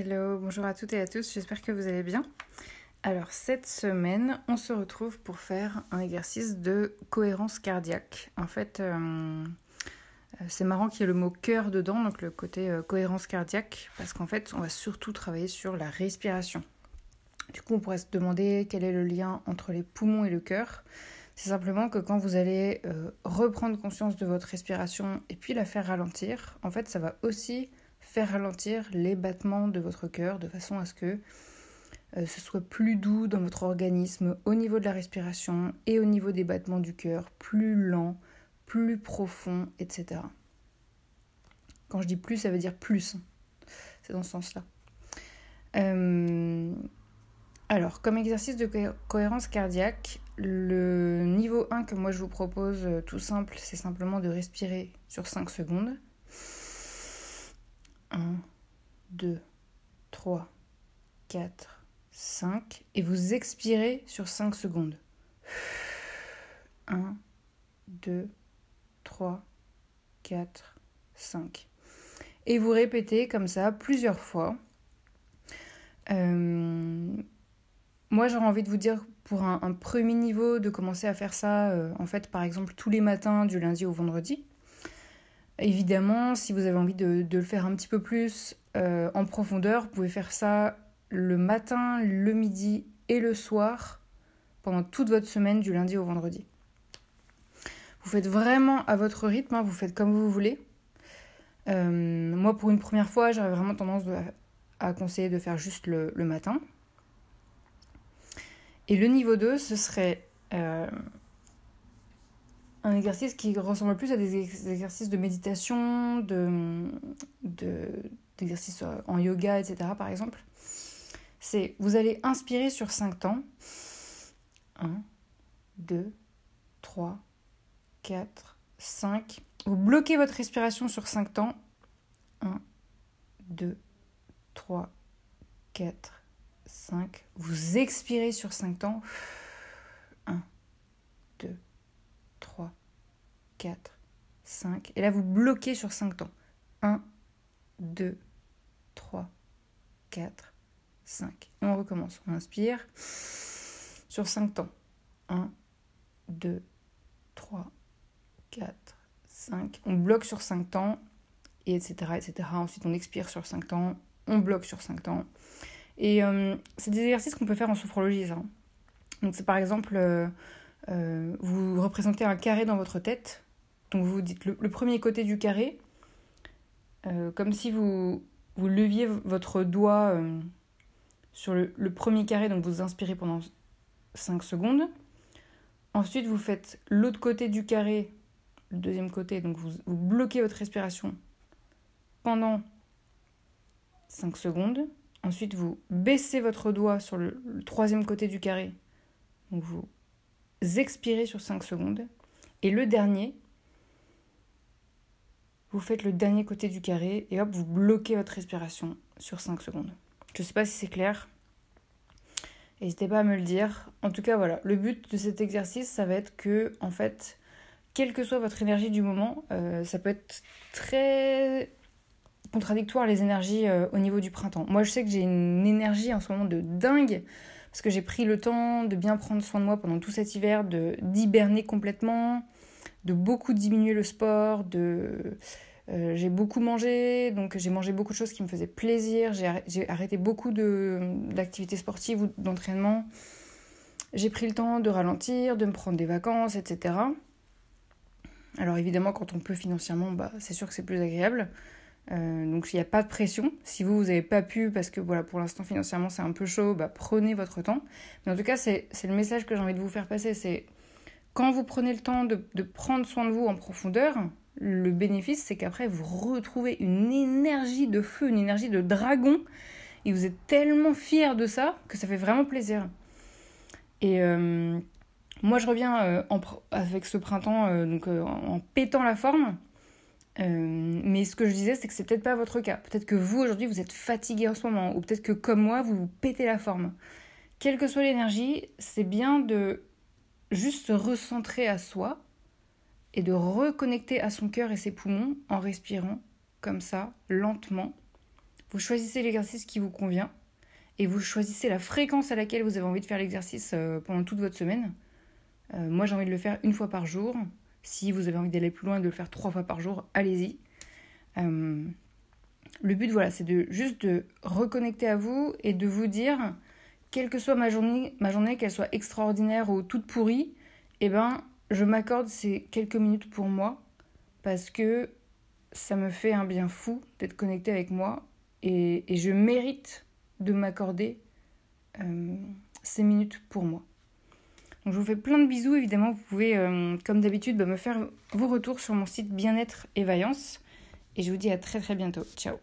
Hello, bonjour à toutes et à tous, j'espère que vous allez bien. Alors cette semaine, on se retrouve pour faire un exercice de cohérence cardiaque. En fait, euh, euh, c'est marrant qu'il y ait le mot cœur dedans, donc le côté euh, cohérence cardiaque, parce qu'en fait, on va surtout travailler sur la respiration. Du coup, on pourrait se demander quel est le lien entre les poumons et le cœur. C'est simplement que quand vous allez reprendre conscience de votre respiration et puis la faire ralentir, en fait, ça va aussi ralentir les battements de votre cœur de façon à ce que euh, ce soit plus doux dans votre organisme au niveau de la respiration et au niveau des battements du cœur, plus lent, plus profond, etc. Quand je dis plus, ça veut dire plus. C'est dans ce sens-là. Euh, alors, comme exercice de cohérence cardiaque, le niveau 1 que moi je vous propose, euh, tout simple, c'est simplement de respirer sur 5 secondes. 1, 2, 3, 4, 5. Et vous expirez sur 5 secondes. 1, 2, 3, 4, 5. Et vous répétez comme ça plusieurs fois. Euh, moi, j'aurais envie de vous dire pour un, premier niveau de commencer à faire ça, euh, en fait, par exemple, tous les matins du lundi au vendredi. Évidemment, si vous avez envie de, le faire un petit peu plus euh, en profondeur, vous pouvez faire ça le matin, le midi et le soir pendant toute votre semaine du lundi au vendredi. Vous faites vraiment à votre rythme, hein, vous faites comme vous voulez. Euh, moi, pour une première fois, j'aurais vraiment tendance à conseiller de faire juste le, matin. Et le niveau 2, ce serait euh, un exercice qui ressemble plus à des exercices de méditation, de, d'exercices euh, en yoga, etc. par exemple. C'est vous allez inspirer sur 5 temps. 1, 2, 3, 4, 5. Vous bloquez votre respiration sur 5 temps. 1, 2, 3, 4, 5. Vous expirez sur 5 temps. 1, 2, 3, 4, 5. Et là, vous bloquez sur 5 temps. 1, 2, 3, 4, 5. on recommence. On inspire sur 5 temps. 1, 2, 3, 4, 5. On bloque sur 5 temps, et etc., etc. Ensuite, on expire sur 5 temps. On bloque sur 5 temps. Et euh, c'est des exercices qu'on peut faire en sophrologie, ça. Donc, c'est par exemple, euh, euh, vous représentez un carré dans votre tête. Donc vous dites le, premier côté du carré, euh, comme si vous, vous leviez votre doigt euh, sur le, premier carré, donc vous inspirez pendant 5 secondes. Ensuite, vous faites l'autre côté du carré, le deuxième côté, donc vous, bloquez votre respiration pendant 5 secondes. Ensuite, vous baissez votre doigt sur le, le troisième côté du carré, donc vous expirez sur 5 secondes. Et le dernier, vous faites le dernier côté du carré et hop, vous bloquez votre respiration sur 5 secondes. Je ne sais pas si c'est clair. N'hésitez pas à me le dire. En tout cas, voilà, le but de cet exercice, ça va être que, en fait, quelle que soit votre énergie du moment, euh, ça peut être très contradictoire les énergies euh, au niveau du printemps. Moi, je sais que j'ai une énergie en ce moment de dingue parce que j'ai pris le temps de bien prendre soin de moi pendant tout cet hiver, de d'hiberner complètement, de beaucoup diminuer le sport, de euh, j'ai beaucoup mangé, donc j'ai mangé beaucoup de choses qui me faisaient plaisir, j'ai arrêté beaucoup d'activités sportives ou d'entraînement. j'ai pris le temps de ralentir, de me prendre des vacances, etc. Alors évidemment, quand on peut financièrement, bah, c'est sûr que c'est plus agréable. Euh, donc il n'y a pas de pression. Si vous, vous n'avez pas pu, parce que voilà, pour l'instant financièrement c'est un peu chaud, bah, prenez votre temps. Mais en tout cas, c'est le message que j'ai envie de vous faire passer. C'est quand vous prenez le temps de, prendre soin de vous en profondeur, le bénéfice, c'est qu'après, vous retrouvez une énergie de feu, une énergie de dragon. Et vous êtes tellement fier de ça que ça fait vraiment plaisir. Et euh, moi, je reviens euh, avec ce printemps euh, donc, en pétant la forme. mais ce que je disais, c'est que c'est peut-être pas votre cas. Peut-être que vous, aujourd'hui, vous êtes fatigué en ce moment. Ou peut-être que, comme moi, vous, vous pétez la forme. Quelle que soit l'énergie, c'est bien de juste se recentrer à soi et de reconnecter à son cœur et ses poumons en respirant comme ça, lentement. Vous choisissez l'exercice qui vous convient et vous choisissez la fréquence à laquelle vous avez envie de faire l'exercice euh, pendant toute votre semaine. Euh, moi, j'ai envie de le faire une fois par jour. Si vous avez envie d'aller plus loin et de le faire trois fois par jour, allez-y. Euh, le but, voilà, c'est juste de reconnecter à vous et de vous dire, quelle que soit ma journée, qu'elle soit extraordinaire ou toute pourrie, eh ben, je m'accorde ces quelques minutes pour moi parce que ça me fait un bien fou d'être connecté avec moi et, je mérite de m'accorder euh, ces minutes pour moi. Donc je vous fais plein de bisous, évidemment vous pouvez euh, comme d'habitude bah, me faire vos retours sur mon site Bien-être et Vaillance et je vous dis à très très bientôt. Ciao